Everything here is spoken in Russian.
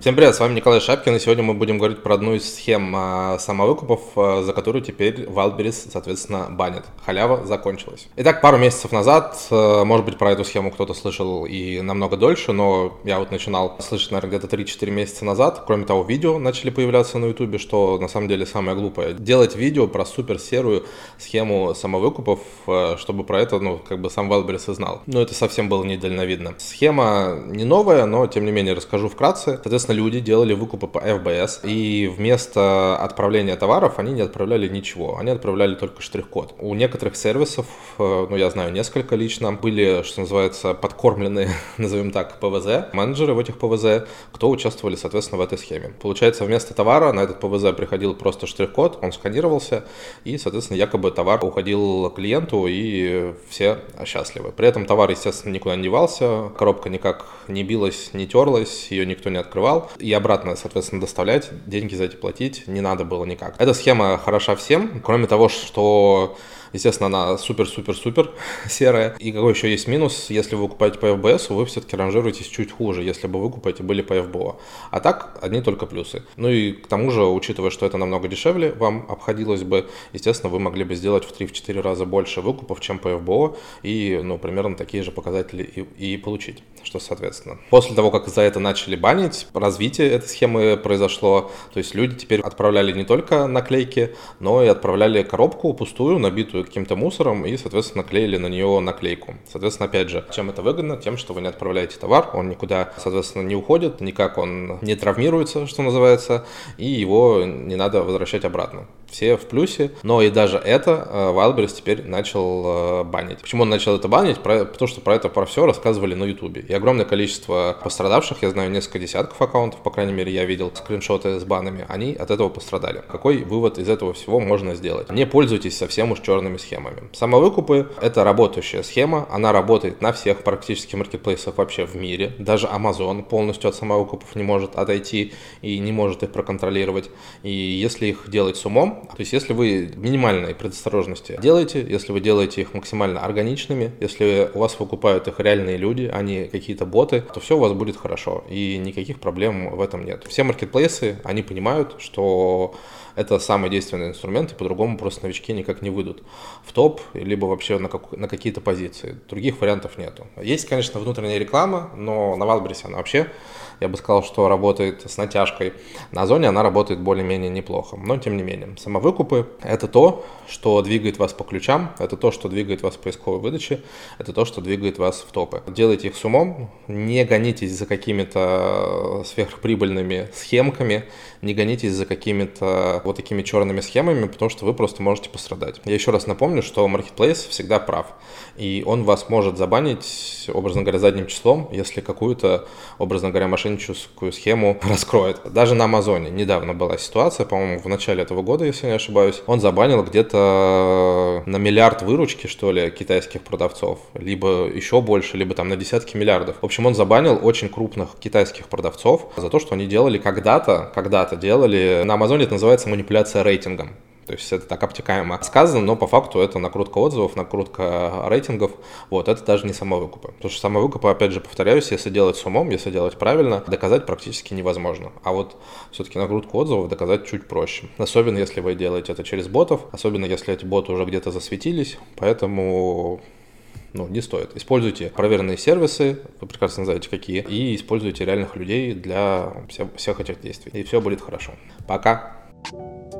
Всем привет, с вами Николай Шапкин, и сегодня мы будем говорить про одну из схем а, самовыкупов, а, за которую теперь Wildberries, соответственно, банит. Халява закончилась. Итак, пару месяцев назад, а, может быть, про эту схему кто-то слышал и намного дольше, но я вот начинал слышать, наверное, где-то 3-4 месяца назад. Кроме того, видео начали появляться на YouTube, что на самом деле самое глупое. Делать видео про супер серую схему самовыкупов, чтобы про это, ну, как бы сам Wildberries и знал. Но это совсем было недальновидно. Схема не новая, но, тем не менее, расскажу вкратце. Соответственно, люди делали выкупы по FBS, и вместо отправления товаров они не отправляли ничего, они отправляли только штрих-код. У некоторых сервисов, э, ну, я знаю несколько лично, были, что называется, подкормлены, назовем так, ПВЗ, менеджеры в этих ПВЗ, кто участвовали, соответственно, в этой схеме. Получается, вместо товара на этот ПВЗ приходил просто штрих-код, он сканировался, и, соответственно, якобы товар уходил клиенту, и все счастливы. При этом товар, естественно, никуда не девался, коробка никак не билась, не терлась, ее никто не открывал, покупал, и обратно, соответственно, доставлять, деньги за эти платить не надо было никак. Эта схема хороша всем, кроме того, что Естественно, она супер-супер-супер серая. И какой еще есть минус, если вы покупаете по FBS, вы все-таки ранжируетесь чуть хуже, если бы вы покупаете были по FBO. А так, одни только плюсы. Ну и к тому же, учитывая, что это намного дешевле, вам обходилось бы, естественно, вы могли бы сделать в 3-4 раза больше выкупов, чем по FBO, и, ну, примерно такие же показатели и, и получить, что соответственно. После того, как за это начали банить, развитие этой схемы произошло, то есть люди теперь отправляли не только наклейки, но и отправляли коробку пустую, набитую каким-то мусором и, соответственно, клеили на нее наклейку. Соответственно, опять же, чем это выгодно? Тем, что вы не отправляете товар, он никуда, соответственно, не уходит, никак он не травмируется, что называется, и его не надо возвращать обратно. Все в плюсе, но и даже это э, Wildberries теперь начал э, банить. Почему он начал это банить? потому что про это, про все рассказывали на YouTube. И огромное количество пострадавших, я знаю несколько десятков аккаунтов, по крайней мере, я видел скриншоты с банами, они от этого пострадали. Какой вывод из этого всего можно сделать? Не пользуйтесь совсем уж черным определенными схемами. Самовыкупы – это работающая схема, она работает на всех практически маркетплейсах вообще в мире. Даже Amazon полностью от самовыкупов не может отойти и не может их проконтролировать. И если их делать с умом, то есть если вы минимальной предосторожности делаете, если вы делаете их максимально органичными, если у вас выкупают их реальные люди, а не какие-то боты, то все у вас будет хорошо и никаких проблем в этом нет. Все маркетплейсы, они понимают, что это самый действенный инструмент, и по-другому просто новички никак не выйдут в топ, либо вообще на, как, на какие-то позиции. Других вариантов нету. Есть, конечно, внутренняя реклама, но на Валбрисе она вообще я бы сказал, что работает с натяжкой. На Озоне она работает более-менее неплохо, но тем не менее. Самовыкупы – это то, что двигает вас по ключам, это то, что двигает вас в поисковой выдаче, это то, что двигает вас в топы. Делайте их с умом, не гонитесь за какими-то сверхприбыльными схемками, не гонитесь за какими-то вот такими черными схемами, потому что вы просто можете пострадать. Я еще раз напомню, что Marketplace всегда прав, и он вас может забанить, образно говоря, задним числом, если какую-то, образно говоря, мошенническую схему раскроет. Даже на Амазоне недавно была ситуация, по-моему, в начале этого года, если не ошибаюсь, он забанил где-то на миллиард выручки, что ли, китайских продавцов, либо еще больше, либо там на десятки миллиардов. В общем, он забанил очень крупных китайских продавцов за то, что они делали когда-то, когда-то делали, на Амазоне это называется манипуляция рейтингом. То есть это так обтекаемо сказано, но по факту это накрутка отзывов, накрутка рейтингов. Вот, это даже не самовыкупы. Потому что самовыкупы, опять же, повторяюсь, если делать с умом, если делать правильно, доказать практически невозможно. А вот все-таки накрутку отзывов доказать чуть проще. Особенно если вы делаете это через ботов, особенно если эти боты уже где-то засветились. Поэтому ну, не стоит. Используйте проверенные сервисы, вы прекрасно знаете какие, и используйте реальных людей для всех этих действий. И все будет хорошо. Пока! thank you